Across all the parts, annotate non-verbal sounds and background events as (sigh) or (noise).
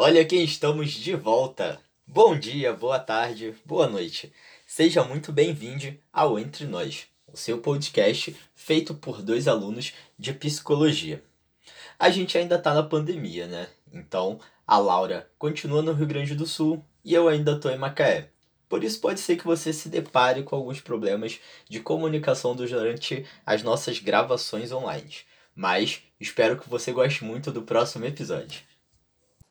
Olha quem estamos de volta. Bom dia, boa tarde, boa noite. Seja muito bem-vindo ao Entre Nós, o seu podcast feito por dois alunos de psicologia. A gente ainda tá na pandemia, né? Então, a Laura continua no Rio Grande do Sul e eu ainda tô em Macaé. Por isso pode ser que você se depare com alguns problemas de comunicação durante as nossas gravações online. Mas espero que você goste muito do próximo episódio.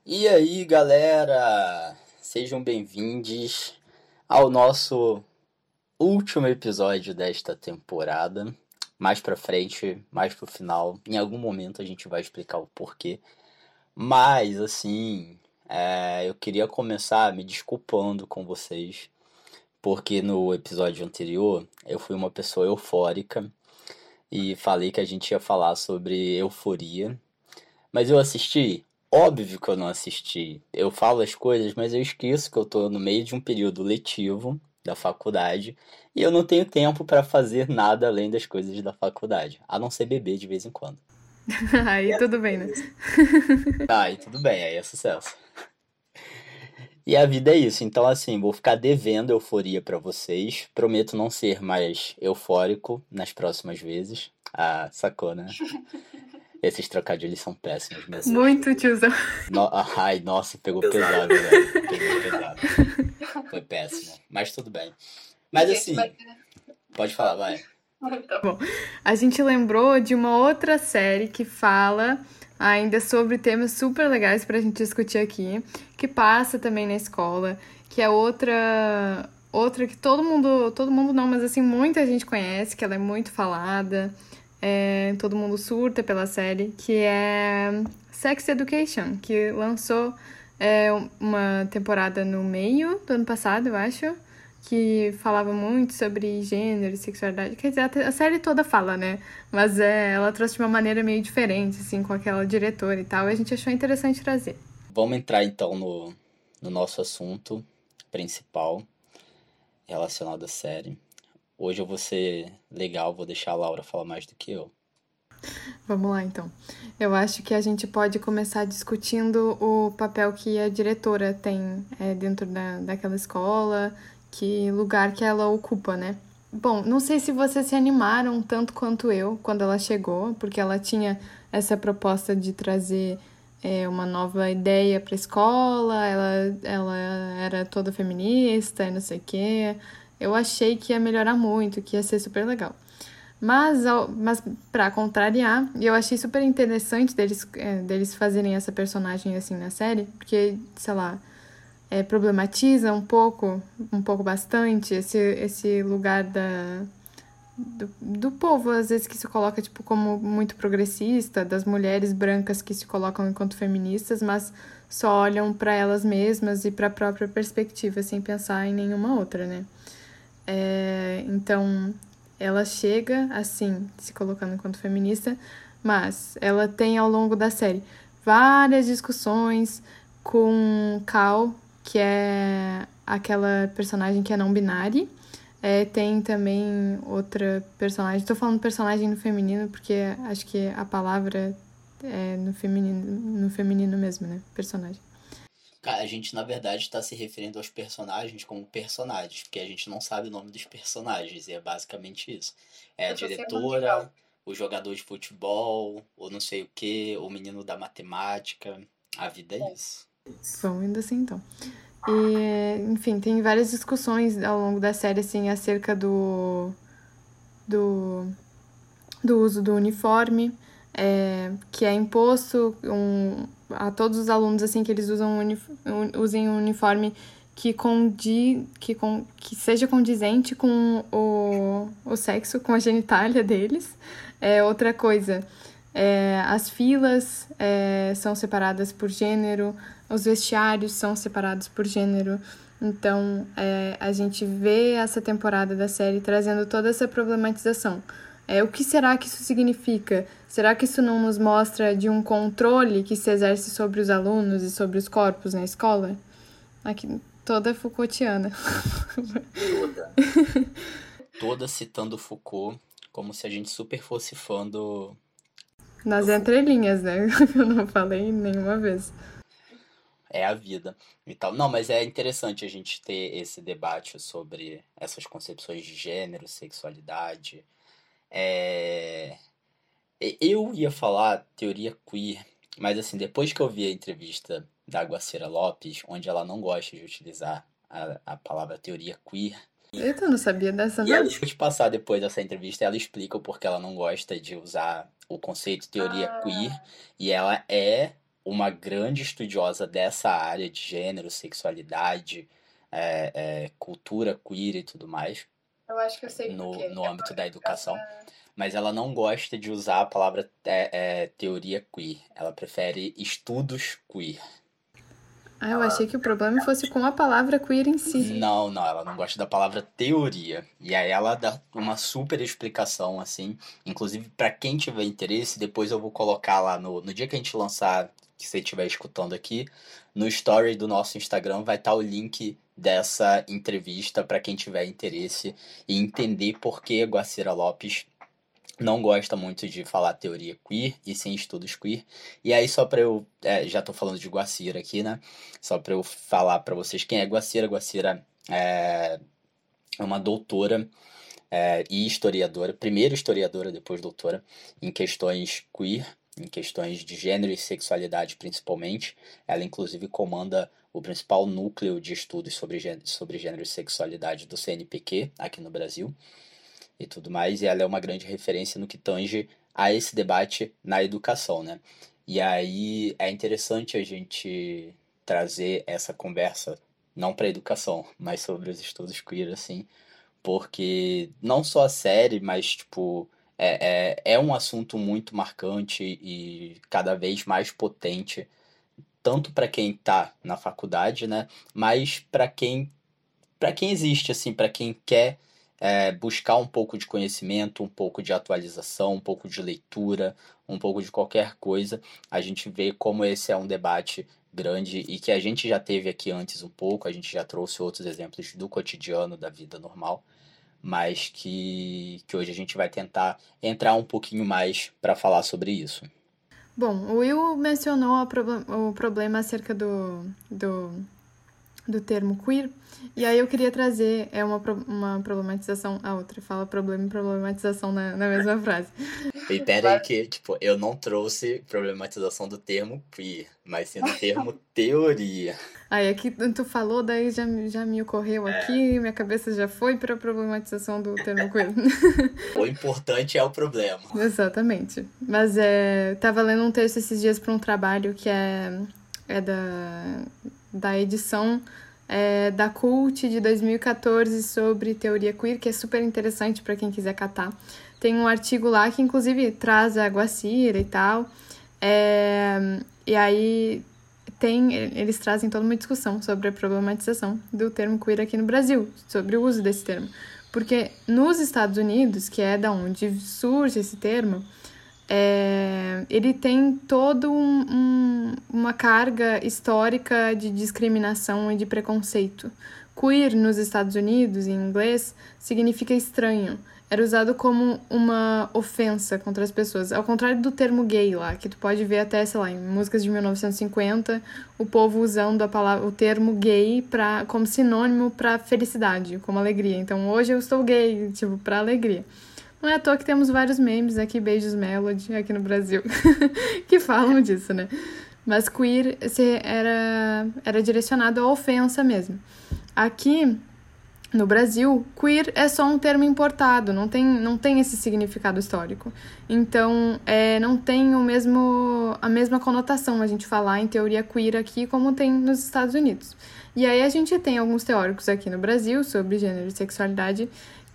E aí, galera? Sejam bem-vindos ao nosso último episódio desta temporada. Mais pra frente, mais pro final, em algum momento a gente vai explicar o porquê. Mas, assim, é, eu queria começar me desculpando com vocês, porque no episódio anterior eu fui uma pessoa eufórica e falei que a gente ia falar sobre euforia. Mas eu assisti Óbvio que eu não assisti. Eu falo as coisas, mas eu esqueço que eu tô no meio de um período letivo da faculdade e eu não tenho tempo para fazer nada além das coisas da faculdade, a não ser beber de vez em quando. (laughs) aí tudo bem, né? aí (laughs) tudo bem, aí é sucesso. E a vida é isso. Então, assim, vou ficar devendo euforia para vocês. Prometo não ser mais eufórico nas próximas vezes. Ah, sacou, né? (laughs) Esses trocadilhos são péssimos mesmo. Muito tiozão. No... (laughs) Ai, nossa, pegou pesado, velho. Pegou pesado. Foi péssimo. Mas tudo bem. Mas assim. Pode falar, vai. Tá bom. A gente lembrou de uma outra série que fala ainda sobre temas super legais pra gente discutir aqui, que passa também na escola, que é outra outra que todo mundo, todo mundo não, mas assim muita gente conhece, que ela é muito falada, é, todo mundo surta pela série, que é Sex Education, que lançou é, uma temporada no meio do ano passado, eu acho, que falava muito sobre gênero e sexualidade. Quer dizer, a série toda fala, né? Mas é, ela trouxe de uma maneira meio diferente, assim, com aquela diretora e tal, e a gente achou interessante trazer. Vamos entrar então no, no nosso assunto principal relacionado à série. Hoje eu vou ser legal, vou deixar a Laura falar mais do que eu. Vamos lá, então. Eu acho que a gente pode começar discutindo o papel que a diretora tem é, dentro da, daquela escola, que lugar que ela ocupa, né? Bom, não sei se vocês se animaram tanto quanto eu quando ela chegou, porque ela tinha essa proposta de trazer é, uma nova ideia para a escola, ela, ela era toda feminista e não sei o quê eu achei que ia melhorar muito, que ia ser super legal. Mas, mas para contrariar, eu achei super interessante deles, é, deles fazerem essa personagem assim na série, porque, sei lá, é, problematiza um pouco, um pouco bastante, esse, esse lugar da, do, do povo, às vezes, que se coloca tipo, como muito progressista, das mulheres brancas que se colocam enquanto feministas, mas só olham para elas mesmas e para a própria perspectiva, sem pensar em nenhuma outra, né? É, então, ela chega assim, se colocando enquanto feminista, mas ela tem ao longo da série várias discussões com Cal, que é aquela personagem que é não binária. É, tem também outra personagem. Estou falando personagem no feminino porque acho que a palavra é no feminino, no feminino mesmo, né? Personagem a gente na verdade está se referindo aos personagens como personagens, porque a gente não sabe o nome dos personagens, e é basicamente isso. É a diretora, o jogador de futebol, ou não sei o que, o menino da matemática. A vida é, é. isso. Vamos indo assim então. E, enfim, tem várias discussões ao longo da série assim acerca do do, do uso do uniforme, é, que é imposto um, a todos os alunos assim que eles usam usem um uniforme que condi, que, com, que seja condizente com o, o sexo, com a genitália deles. É outra coisa. É, as filas é, são separadas por gênero, os vestiários são separados por gênero. Então, é, a gente vê essa temporada da série trazendo toda essa problematização. É, o que será que isso significa? Será que isso não nos mostra de um controle que se exerce sobre os alunos e sobre os corpos na escola? Aqui, toda Foucaultiana. Toda. (laughs) toda citando Foucault, como se a gente super fosse fã do. Nas entrelinhas, né? (laughs) Eu não falei nenhuma vez. é a vida e tal. Não, mas é interessante a gente ter esse debate sobre essas concepções de gênero, sexualidade. É... Eu ia falar teoria queer, mas assim, depois que eu vi a entrevista da Guacira Lopes, onde ela não gosta de utilizar a, a palavra teoria queer. Eu não sabia dessa, não. E eu vou te passar depois dessa entrevista, ela explica o porquê ela não gosta de usar o conceito teoria ah. queer, e ela é uma grande estudiosa dessa área de gênero, sexualidade, é, é, cultura queer e tudo mais. Eu acho que eu sei no, no âmbito da educação. Mas ela não gosta de usar a palavra é, é, teoria queer. Ela prefere estudos queer. Ah, eu achei que o problema fosse com a palavra queer em si. Não, não, ela não gosta da palavra teoria. E aí ela dá uma super explicação, assim. Inclusive, para quem tiver interesse, depois eu vou colocar lá no, no dia que a gente lançar que você estiver escutando aqui, no story do nosso Instagram vai estar tá o link dessa entrevista para quem tiver interesse e entender por que Guacira Lopes não gosta muito de falar teoria queer e sem estudos queer. E aí, só para eu. É, já estou falando de Guacira aqui, né? Só para eu falar para vocês quem é Guacira. Guacira é uma doutora é, e historiadora, primeiro historiadora, depois doutora, em questões queer em questões de gênero e sexualidade principalmente. Ela inclusive comanda o principal núcleo de estudos sobre gênero, sobre gênero e sexualidade do CNPq aqui no Brasil e tudo mais, e ela é uma grande referência no que tange a esse debate na educação, né? E aí é interessante a gente trazer essa conversa não para educação, mas sobre os estudos queer assim, porque não só a série, mas tipo é, é, é um assunto muito marcante e cada vez mais potente, tanto para quem está na faculdade, né? Mas para quem para quem existe, assim, para quem quer é, buscar um pouco de conhecimento, um pouco de atualização, um pouco de leitura, um pouco de qualquer coisa, a gente vê como esse é um debate grande e que a gente já teve aqui antes um pouco, a gente já trouxe outros exemplos do cotidiano, da vida normal mas que, que hoje a gente vai tentar entrar um pouquinho mais para falar sobre isso. Bom, o Will mencionou o problema acerca do, do, do termo queer, e aí eu queria trazer é uma, uma problematização, a outra fala problema e problematização na, na mesma frase. E pera aí que, tipo, eu não trouxe problematização do termo queer, mas sim do termo (laughs) teoria. Aí aqui tu falou, daí já, já me ocorreu é. aqui, minha cabeça já foi para a problematização do termo queer. (laughs) O importante é o problema. Exatamente. Mas é, tava lendo um texto esses dias para um trabalho que é, é da, da edição é, da Cult de 2014 sobre teoria queer, que é super interessante para quem quiser catar. Tem um artigo lá que, inclusive, traz a Guacira e tal. É, e aí tem, eles trazem toda uma discussão sobre a problematização do termo queer aqui no Brasil, sobre o uso desse termo. Porque nos Estados Unidos, que é da onde surge esse termo, é, ele tem toda um, um, uma carga histórica de discriminação e de preconceito. Queer nos Estados Unidos, em inglês, significa estranho. Era usado como uma ofensa contra as pessoas. Ao contrário do termo gay lá, que tu pode ver até, sei lá, em músicas de 1950, o povo usando a palavra, o termo gay pra, como sinônimo para felicidade, como alegria. Então, hoje eu estou gay, tipo, para alegria. Não é à toa que temos vários memes aqui, Beijos Melody, aqui no Brasil, (laughs) que falam disso, né? Mas queer era, era direcionado à ofensa mesmo. Aqui no Brasil, queer é só um termo importado, não tem, não tem esse significado histórico. Então, é, não tem o mesmo, a mesma conotação a gente falar em teoria queer aqui como tem nos Estados Unidos. E aí a gente tem alguns teóricos aqui no Brasil sobre gênero e sexualidade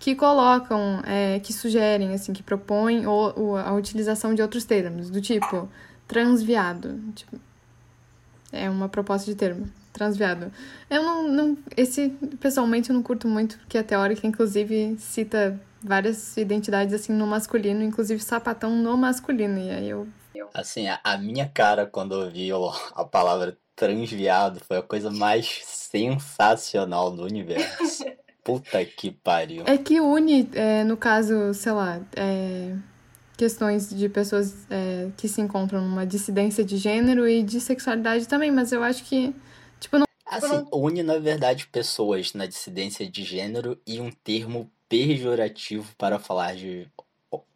que colocam, é, que sugerem, assim, que propõem o, a utilização de outros termos, do tipo transviado. Tipo, é uma proposta de termo, transviado. Eu não, não. Esse, pessoalmente, eu não curto muito, porque a teórica, inclusive, cita várias identidades, assim, no masculino, inclusive sapatão no masculino. E aí eu. Assim, a, a minha cara quando eu vi a palavra transviado foi a coisa mais sensacional do universo. (laughs) Puta que pariu. É que une, é, no caso, sei lá, é, questões de pessoas é, que se encontram numa dissidência de gênero e de sexualidade também, mas eu acho que, tipo, não. Assim, une, na verdade, pessoas na dissidência de gênero e um termo pejorativo para falar de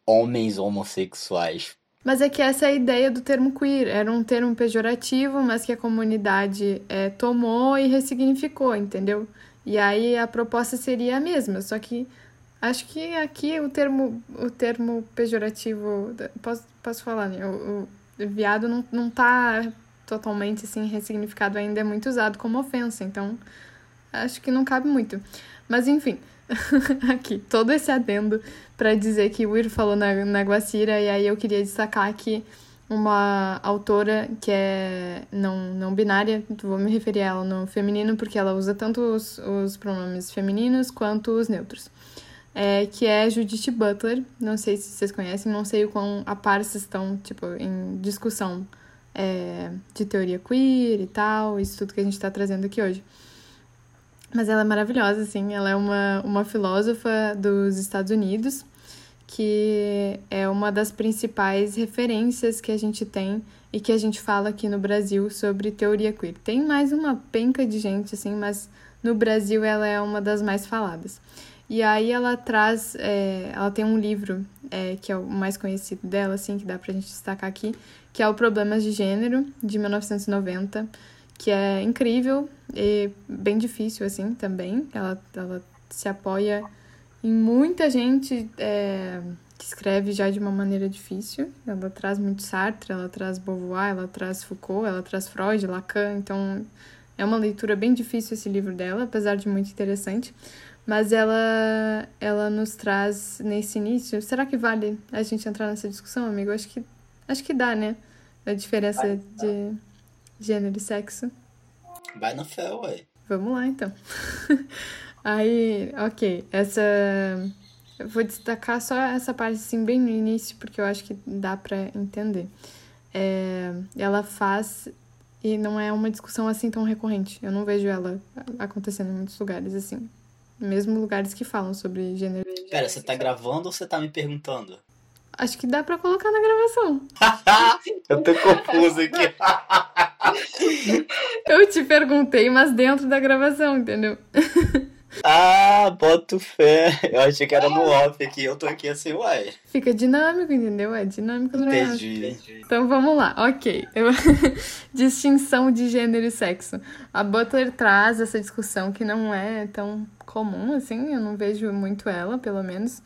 homens homossexuais. Mas é que essa é a ideia do termo queer. Era um termo pejorativo, mas que a comunidade é, tomou e ressignificou, entendeu? E aí a proposta seria a mesma, só que acho que aqui o termo, o termo pejorativo. Posso, posso falar, né? O, o viado não, não tá totalmente assim ressignificado ainda, é muito usado como ofensa, então acho que não cabe muito. Mas enfim. (laughs) aqui, todo esse adendo para dizer que o Will falou na, na Guacira, e aí eu queria destacar aqui uma autora que é não, não binária, vou me referir a ela no feminino, porque ela usa tanto os, os pronomes femininos quanto os neutros. É, que é Judith Butler, não sei se vocês conhecem, não sei o quão a par vocês estão, tipo, em discussão é, de teoria queer e tal, isso tudo que a gente está trazendo aqui hoje. Mas ela é maravilhosa, assim. Ela é uma, uma filósofa dos Estados Unidos, que é uma das principais referências que a gente tem e que a gente fala aqui no Brasil sobre teoria queer. Tem mais uma penca de gente, assim, mas no Brasil ela é uma das mais faladas. E aí ela traz, é, ela tem um livro é, que é o mais conhecido dela, assim, que dá pra gente destacar aqui, que é o Problemas de Gênero, de 1990 que é incrível e bem difícil, assim, também. Ela, ela se apoia em muita gente é, que escreve já de uma maneira difícil. Ela traz muito Sartre, ela traz Beauvoir, ela traz Foucault, ela traz Freud, Lacan. Então, é uma leitura bem difícil esse livro dela, apesar de muito interessante. Mas ela, ela nos traz nesse início. Será que vale a gente entrar nessa discussão, amigo? Acho que, acho que dá, né? A diferença de gênero e sexo. Vai na fé, ué. Vamos lá, então. (laughs) Aí, ok, essa... Eu vou destacar só essa parte, assim, bem no início, porque eu acho que dá para entender. É... Ela faz... E não é uma discussão, assim, tão recorrente. Eu não vejo ela acontecendo em muitos lugares, assim. Mesmo lugares que falam sobre gênero. Pera, você tá gravando ou você tá me perguntando? Acho que dá pra colocar na gravação. (laughs) eu tô confuso aqui. (laughs) eu te perguntei, mas dentro da gravação, entendeu? (laughs) Ah, boto fé. Eu achei que era no off aqui. Eu tô aqui assim, uai. Fica dinâmico, entendeu? É dinâmico no Entendi. Então vamos lá, ok. Eu... (laughs) Distinção de gênero e sexo. A Butler traz essa discussão que não é tão comum, assim. Eu não vejo muito ela, pelo menos.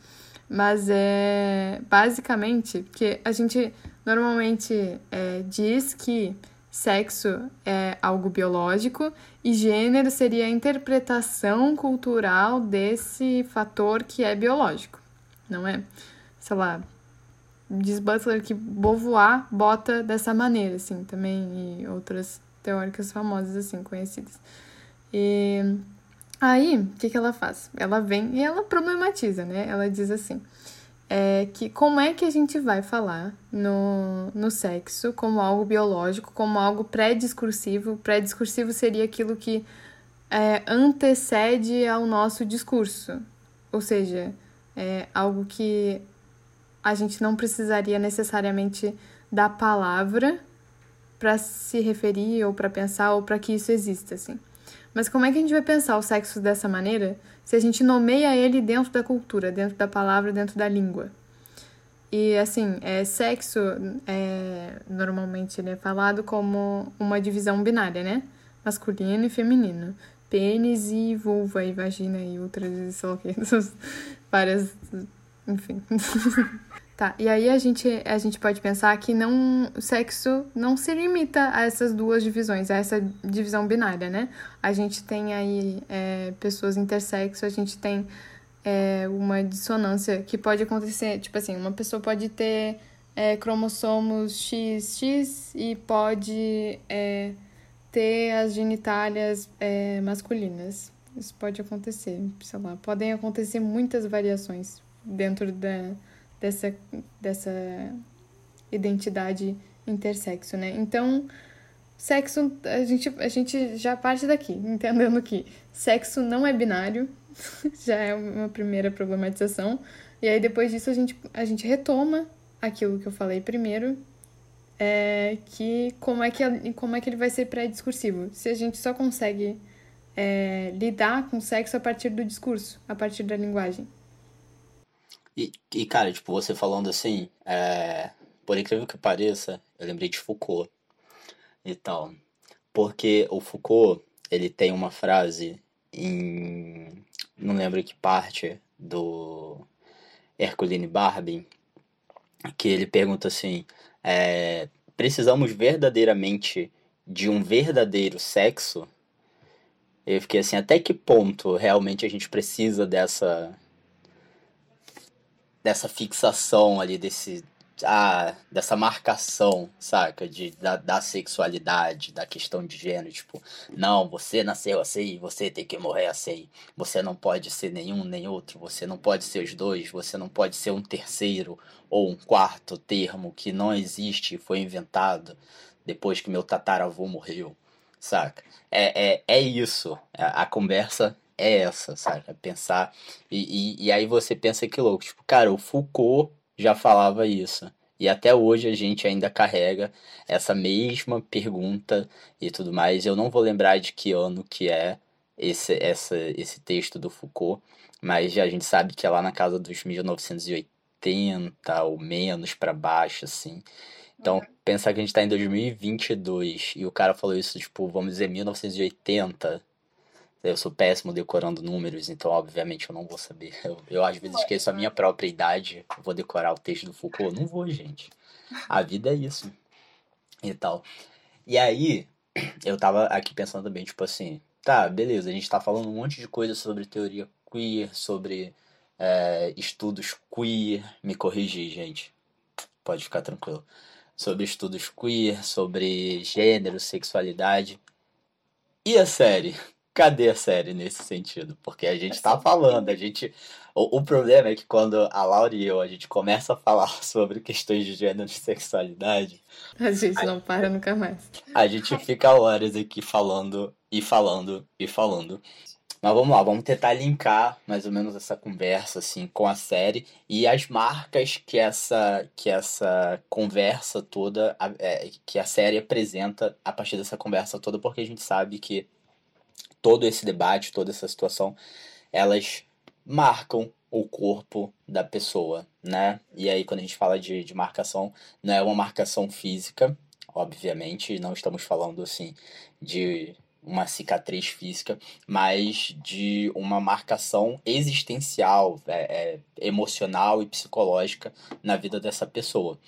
Mas é basicamente que a gente normalmente é, diz que sexo é algo biológico e gênero seria a interpretação cultural desse fator que é biológico, não é? Sei lá, diz Butler que Beauvoir bota dessa maneira, assim, também, e outras teóricas famosas, assim, conhecidas. E Aí, o que, que ela faz? Ela vem e ela problematiza, né? Ela diz assim: é, que como é que a gente vai falar no, no sexo como algo biológico, como algo pré-discursivo? Pré-discursivo seria aquilo que é, antecede ao nosso discurso, ou seja, é algo que a gente não precisaria necessariamente da palavra para se referir ou para pensar ou para que isso exista, assim. Mas como é que a gente vai pensar o sexo dessa maneira se a gente nomeia ele dentro da cultura, dentro da palavra, dentro da língua? E assim, é, sexo é, normalmente ele é falado como uma divisão binária, né? Masculino e feminino. Pênis e vulva e vagina e outras, sei lá (laughs) várias, enfim. (laughs) Tá, e aí a gente, a gente pode pensar que não, o sexo não se limita a essas duas divisões, a essa divisão binária, né? A gente tem aí é, pessoas intersexo, a gente tem é, uma dissonância que pode acontecer, tipo assim, uma pessoa pode ter é, cromossomos XX e pode é, ter as genitálias é, masculinas. Isso pode acontecer, sei lá, podem acontecer muitas variações dentro da dessa, dessa identidade intersexo, né? Então, sexo, a gente, a gente já parte daqui, (laughs) entendendo que sexo não é binário, (laughs) já é uma primeira problematização. E aí, depois disso, a gente, a gente retoma aquilo que eu falei primeiro, é que como é que, como é que ele vai ser pré-discursivo? Se a gente só consegue é, lidar com sexo a partir do discurso, a partir da linguagem. E, e cara, tipo, você falando assim, é, por incrível que pareça, eu lembrei de Foucault e tal. Porque o Foucault, ele tem uma frase em. Não lembro que parte do Herculine Barbin, que ele pergunta assim: é, precisamos verdadeiramente de um verdadeiro sexo? Eu fiquei assim, até que ponto realmente a gente precisa dessa dessa fixação ali desse a, dessa marcação, saca? De, da, da sexualidade, da questão de gênero. Tipo, não, você nasceu assim, você tem que morrer assim. Você não pode ser nenhum nem outro. Você não pode ser os dois. Você não pode ser um terceiro ou um quarto termo que não existe foi inventado depois que meu tataravô morreu, saca? É, é, é isso. A, a conversa é essa, saca? Pensar. E, e, e aí você pensa que louco. Tipo, cara, o Foucault já falava isso. E até hoje a gente ainda carrega essa mesma pergunta e tudo mais. Eu não vou lembrar de que ano que é esse, essa, esse texto do Foucault, mas a gente sabe que é lá na casa dos 1980 ou menos para baixo, assim. Então, uhum. pensar que a gente está em 2022 e o cara falou isso, tipo, vamos dizer, 1980, eu sou péssimo decorando números, então obviamente eu não vou saber. Eu, eu às vezes esqueço a minha própria idade, vou decorar o texto do Foucault. Não vou, gente. A vida é isso. E tal. E aí, eu tava aqui pensando também, tipo assim, tá, beleza, a gente tá falando um monte de coisa sobre teoria queer, sobre é, estudos queer. Me corrigir, gente. Pode ficar tranquilo. Sobre estudos queer, sobre gênero, sexualidade. E a série? Cadê a série nesse sentido? Porque a gente tá falando, a gente. O, o problema é que quando a Laura e eu a gente começa a falar (laughs) sobre questões de gênero e sexualidade. A gente não para nunca mais. A gente fica horas aqui falando e falando e falando. Mas vamos lá, vamos tentar linkar mais ou menos essa conversa assim com a série e as marcas que essa que essa conversa toda é, que a série apresenta a partir dessa conversa toda, porque a gente sabe que todo esse debate, toda essa situação, elas marcam o corpo da pessoa, né? E aí, quando a gente fala de, de marcação, não é uma marcação física, obviamente, não estamos falando assim de uma cicatriz física, mas de uma marcação existencial, é, é, emocional e psicológica na vida dessa pessoa.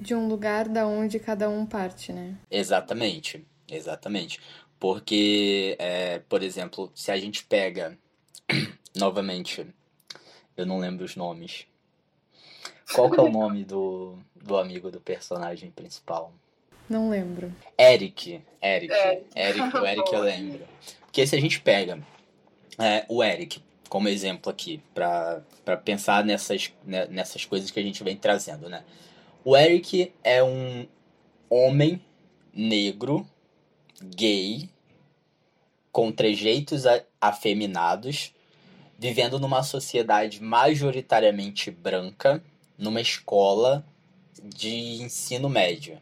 De um lugar da onde cada um parte, né? Exatamente, exatamente. Porque, é, por exemplo, se a gente pega, (clears throat) novamente, eu não lembro os nomes. Qual que é o nome do, do amigo do personagem principal? Não lembro. Eric. Eric. É. Eric, o Eric eu (laughs) lembro. Porque se a gente pega é, o Eric como exemplo aqui, para pensar nessas, né, nessas coisas que a gente vem trazendo, né? O Eric é um homem negro, gay, com trejeitos afeminados, vivendo numa sociedade majoritariamente branca, numa escola de ensino médio.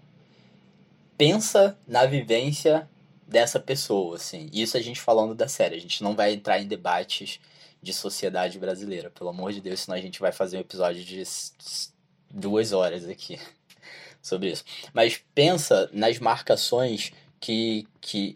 Pensa na vivência dessa pessoa, assim. Isso a gente falando da série. A gente não vai entrar em debates de sociedade brasileira, pelo amor de Deus, senão a gente vai fazer um episódio de duas horas aqui (laughs) sobre isso. Mas pensa nas marcações que, que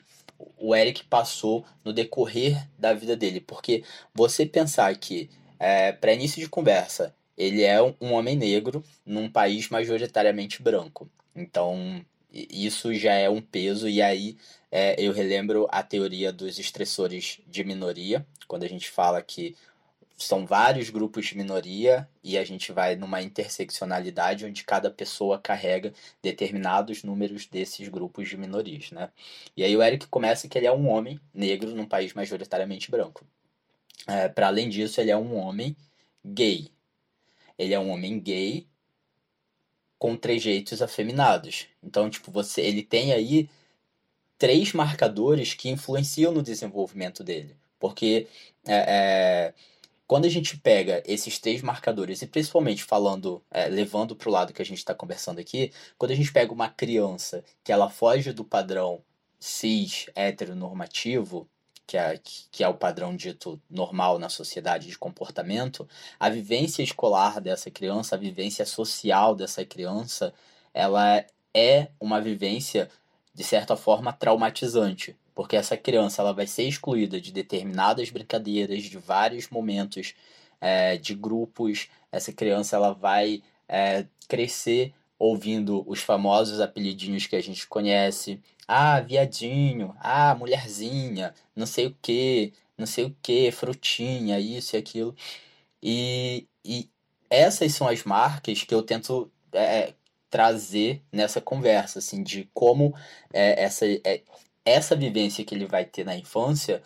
o Eric passou no decorrer da vida dele. Porque você pensar que, é, para início de conversa, ele é um homem negro num país majoritariamente branco. Então, isso já é um peso. E aí é, eu relembro a teoria dos estressores de minoria, quando a gente fala que são vários grupos de minoria e a gente vai numa interseccionalidade onde cada pessoa carrega determinados números desses grupos de minorias, né? E aí o Eric começa que ele é um homem negro num país majoritariamente branco. É, Para além disso, ele é um homem gay. Ele é um homem gay com trejeitos afeminados. Então, tipo, você, ele tem aí três marcadores que influenciam no desenvolvimento dele, porque é, é quando a gente pega esses três marcadores, e principalmente falando, é, levando para o lado que a gente está conversando aqui, quando a gente pega uma criança que ela foge do padrão cis heteronormativo, que é, que é o padrão dito normal na sociedade de comportamento, a vivência escolar dessa criança, a vivência social dessa criança, ela é uma vivência, de certa forma, traumatizante porque essa criança ela vai ser excluída de determinadas brincadeiras, de vários momentos é, de grupos. Essa criança ela vai é, crescer ouvindo os famosos apelidinhos que a gente conhece. Ah, viadinho, ah, mulherzinha, não sei o que, não sei o que, frutinha, isso e aquilo. E, e essas são as marcas que eu tento é, trazer nessa conversa, assim, de como é, essa, é, essa vivência que ele vai ter na infância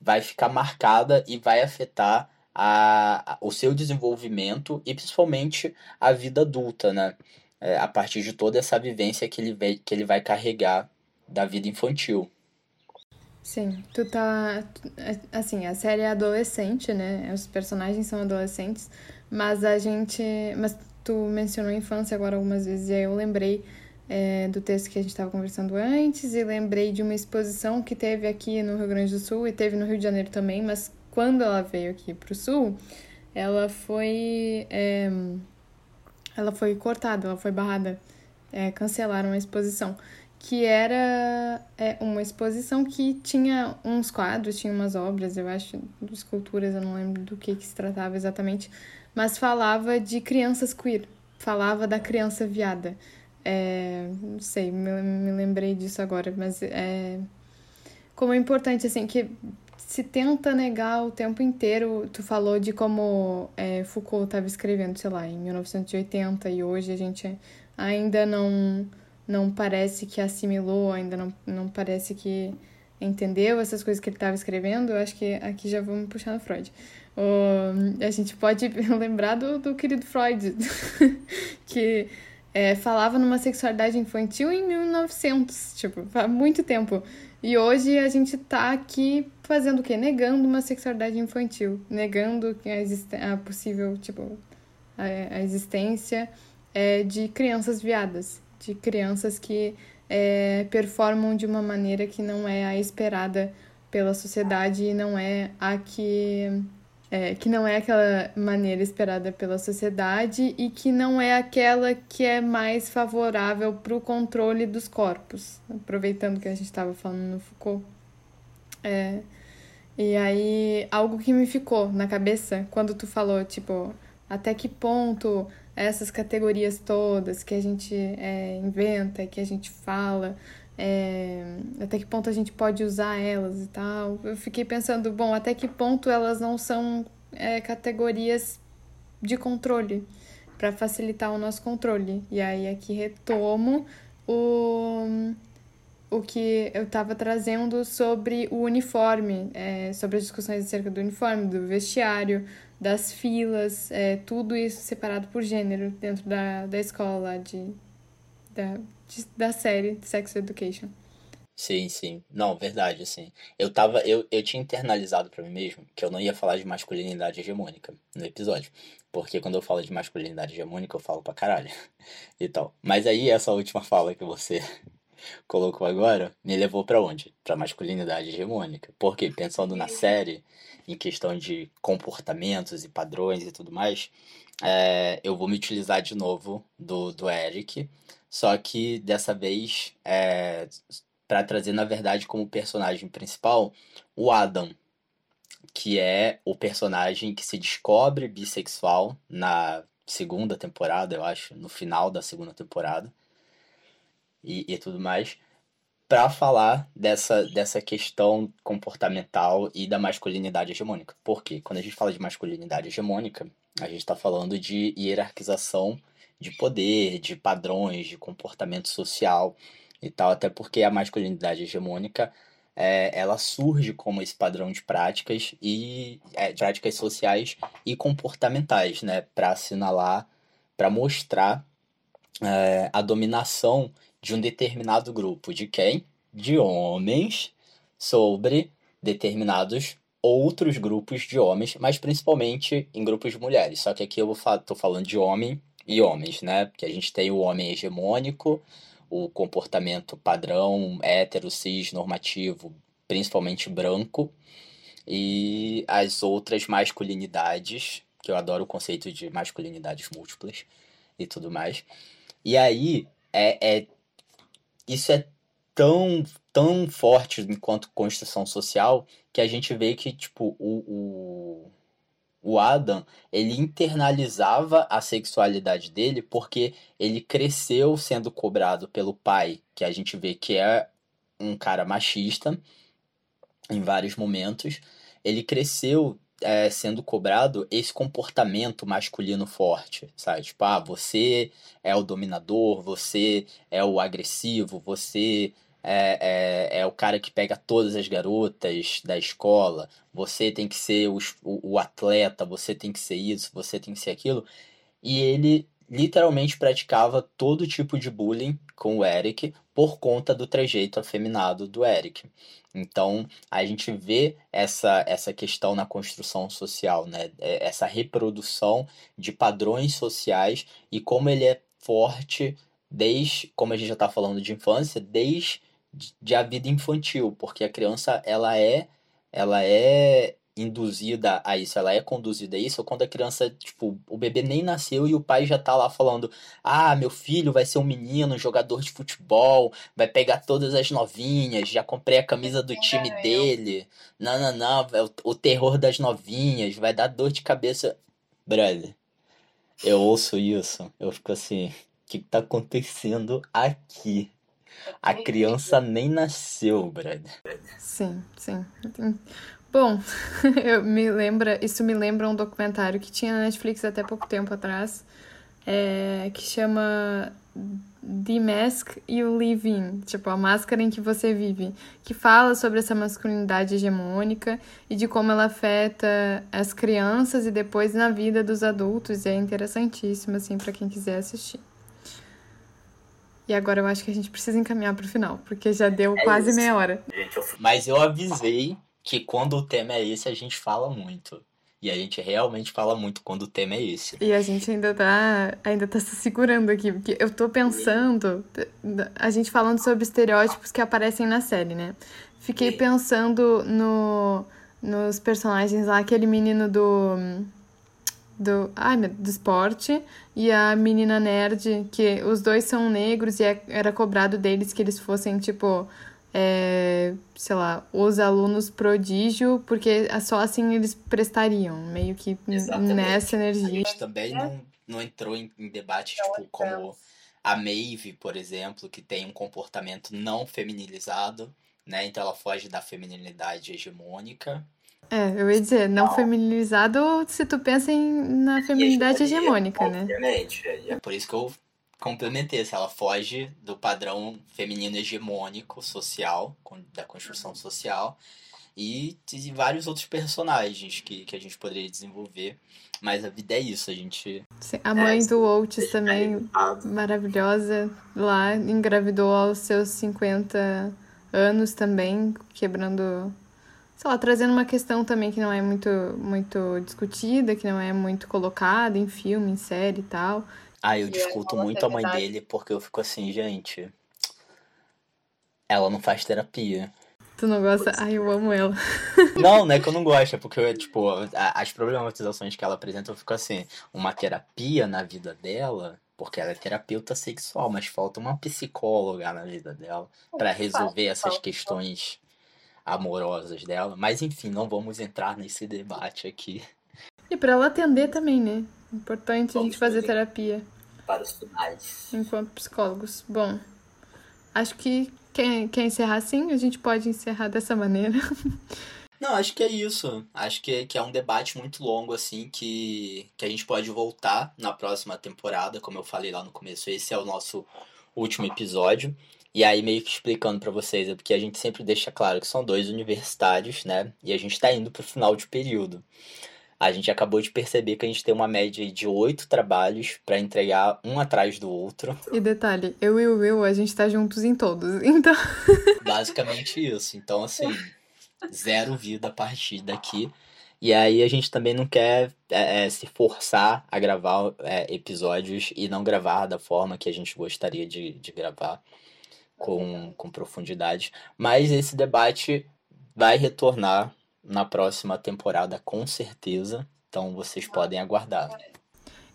vai ficar marcada e vai afetar a, a o seu desenvolvimento e principalmente a vida adulta, né? É, a partir de toda essa vivência que ele, vai, que ele vai carregar da vida infantil. Sim, tu tá. Assim, a série é adolescente, né? Os personagens são adolescentes, mas a gente. Mas tu mencionou a infância agora algumas vezes e aí eu lembrei é, do texto que a gente estava conversando antes e lembrei de uma exposição que teve aqui no Rio Grande do Sul e teve no Rio de Janeiro também, mas quando ela veio aqui para o Sul, ela foi é, ela foi cortada, ela foi barrada, é, cancelaram a exposição que era é, uma exposição que tinha uns quadros, tinha umas obras, eu acho, esculturas, eu não lembro do que, que se tratava exatamente, mas falava de crianças queer, falava da criança viada. É, não sei, me, me lembrei disso agora, mas é. Como é importante, assim, que se tenta negar o tempo inteiro. Tu falou de como é, Foucault estava escrevendo, sei lá, em 1980 e hoje a gente ainda não, não parece que assimilou, ainda não, não parece que entendeu essas coisas que ele estava escrevendo. Eu acho que aqui já vamos puxar no Freud. A gente pode (laughs) lembrar do, do querido Freud, (laughs) que é, falava numa sexualidade infantil em 1900, tipo, há muito tempo. E hoje a gente tá aqui fazendo o quê? Negando uma sexualidade infantil, negando a, a possível, tipo, a, a existência é, de crianças viadas, de crianças que é, performam de uma maneira que não é a esperada pela sociedade e não é a que é, que não é aquela maneira esperada pela sociedade e que não é aquela que é mais favorável para o controle dos corpos. Aproveitando que a gente estava falando no Foucault. É, e aí, algo que me ficou na cabeça quando tu falou, tipo, até que ponto essas categorias todas que a gente é, inventa, que a gente fala, é, até que ponto a gente pode usar elas e tal. Eu fiquei pensando, bom, até que ponto elas não são é, categorias de controle para facilitar o nosso controle. E aí aqui retomo o, o que eu estava trazendo sobre o uniforme, é, sobre as discussões acerca do uniforme, do vestiário, das filas, é, tudo isso separado por gênero dentro da, da escola, de, da, da série Sex Education. Sim, sim. Não, verdade, assim. Eu tava. Eu, eu tinha internalizado para mim mesmo que eu não ia falar de masculinidade hegemônica no episódio. Porque quando eu falo de masculinidade hegemônica, eu falo pra caralho. (laughs) E tal. Mas aí essa última fala que você (laughs) colocou agora me levou para onde? Pra masculinidade hegemônica. Porque pensando na série, em questão de comportamentos e padrões e tudo mais, é, eu vou me utilizar de novo do, do Eric. Só que dessa vez, é, para trazer na verdade como personagem principal o Adam, que é o personagem que se descobre bissexual na segunda temporada, eu acho, no final da segunda temporada e, e tudo mais, para falar dessa, dessa questão comportamental e da masculinidade hegemônica. Porque quando a gente fala de masculinidade hegemônica, a gente está falando de hierarquização de poder, de padrões, de comportamento social e tal, até porque a masculinidade hegemônica é, ela surge como esse padrão de práticas e é, práticas sociais e comportamentais, né, para assinalar, para mostrar é, a dominação de um determinado grupo de quem? De homens sobre determinados outros grupos de homens, mas principalmente em grupos de mulheres. Só que aqui eu tô falando de homem e homens, né? Porque a gente tem o homem hegemônico, o comportamento padrão, hétero, cis, normativo, principalmente branco, e as outras masculinidades, que eu adoro o conceito de masculinidades múltiplas e tudo mais. E aí, é, é isso é tão, tão forte enquanto construção social que a gente vê que, tipo, o, o o Adam, ele internalizava a sexualidade dele porque ele cresceu sendo cobrado pelo pai, que a gente vê que é um cara machista em vários momentos. Ele cresceu é, sendo cobrado esse comportamento masculino forte, sabe? Tipo, ah, você é o dominador, você é o agressivo, você é, é, é o cara que pega todas as garotas da escola, você tem que ser o, o atleta, você tem que ser isso, você tem que ser aquilo. E ele literalmente praticava todo tipo de bullying com o Eric por conta do trejeito afeminado do Eric. Então, a gente vê essa, essa questão na construção social, né? É, essa reprodução de padrões sociais e como ele é forte desde, como a gente já está falando de infância, desde de a vida infantil, porque a criança ela é ela é induzida a isso, ela é conduzida a isso quando a criança, tipo, o bebê nem nasceu e o pai já tá lá falando: "Ah, meu filho vai ser um menino, jogador de futebol, vai pegar todas as novinhas, já comprei a camisa do time dele". Não, não, não, é o, terror das novinhas, vai dar dor de cabeça. Brother, eu ouço isso, eu fico assim, o que, que tá acontecendo aqui? A criança nem nasceu, brother. Sim, sim. Bom, (laughs) eu me lembra, isso me lembra um documentário que tinha na Netflix até pouco tempo atrás, é, que chama The Mask You Live In, tipo, a máscara em que você vive, que fala sobre essa masculinidade hegemônica e de como ela afeta as crianças e depois na vida dos adultos, e é interessantíssimo, assim, para quem quiser assistir. E agora eu acho que a gente precisa encaminhar pro final, porque já deu é quase isso. meia hora. Mas eu avisei que quando o tema é esse, a gente fala muito. E a gente realmente fala muito quando o tema é esse. E a gente ainda tá, ainda tá se segurando aqui, porque eu tô pensando, a gente falando sobre estereótipos que aparecem na série, né? Fiquei pensando no, nos personagens lá, aquele menino do do, ai, do esporte e a menina nerd, que os dois são negros e é, era cobrado deles que eles fossem, tipo, é, sei lá, os alunos prodígio, porque só assim eles prestariam, meio que Exatamente. nessa energia. A gente também não, não entrou em, em debate, tipo, como a Maeve, por exemplo, que tem um comportamento não feminilizado, né? Então ela foge da feminilidade hegemônica é, eu ia dizer, não, não. feminilizado se tu pensa em, na feminilidade hegemônica, né? Obviamente. É, é por isso que eu complementei, se ela foge do padrão feminino hegemônico social, da construção social, e de vários outros personagens que, que a gente poderia desenvolver. Mas a vida é isso, a gente. Sim, a mãe é, do Oates também, maravilhosa, lá, engravidou aos seus 50 anos também, quebrando sei lá, trazendo uma questão também que não é muito, muito discutida, que não é muito colocada em filme, em série e tal. Ah, eu discuto muito a mãe dele porque eu fico assim, gente. Ela não faz terapia. Tu não gosta? Ai, eu amo ela. (laughs) Não, não é que eu não gosto, é porque, tipo, as problematizações que ela apresenta, eu fico assim, uma terapia na vida dela, porque ela é terapeuta sexual, mas falta uma psicóloga na vida dela para resolver essas questões amorosas dela. Mas enfim, não vamos entrar nesse debate aqui. E para ela atender também, né? Importante vamos a gente fazer terapia. Para os finais. Enquanto psicólogos. Bom, acho que quer, quer encerrar assim? A gente pode encerrar dessa maneira. (laughs) Não, acho que é isso. Acho que, que é um debate muito longo, assim, que, que a gente pode voltar na próxima temporada, como eu falei lá no começo. Esse é o nosso último episódio. E aí, meio que explicando para vocês, é porque a gente sempre deixa claro que são dois universitários, né? E a gente tá indo pro final de período. A gente acabou de perceber que a gente tem uma média de oito trabalhos para entregar um atrás do outro. E detalhe, eu e o Will, a gente tá juntos em todos, (laughs) então. Basicamente isso. Então, assim, zero vida a partir daqui. E aí a gente também não quer é, é, se forçar a gravar é, episódios e não gravar da forma que a gente gostaria de, de gravar com, com profundidade. Mas esse debate vai retornar na próxima temporada, com certeza. Então vocês podem aguardar.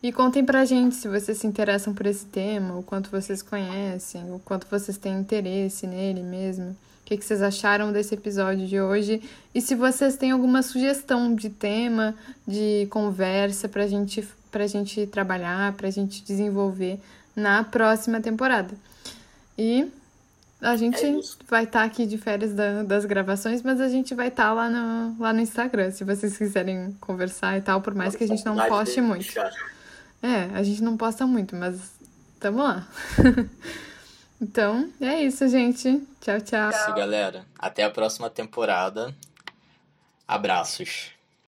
E contem pra gente se vocês se interessam por esse tema, o quanto vocês conhecem, o quanto vocês têm interesse nele mesmo. O que, vocês acharam desse episódio de hoje? E se vocês têm alguma sugestão de tema, de conversa pra gente, pra gente trabalhar, pra gente desenvolver na próxima temporada. E a gente é vai estar tá aqui de férias da, das gravações, mas a gente vai estar tá lá, no, lá no Instagram, se vocês quiserem conversar e tal, por mais que a gente não poste muito. É, a gente não posta muito, mas tamo lá. (laughs) Então, é isso, gente. Tchau, tchau. É isso, galera. Até a próxima temporada. Abraços.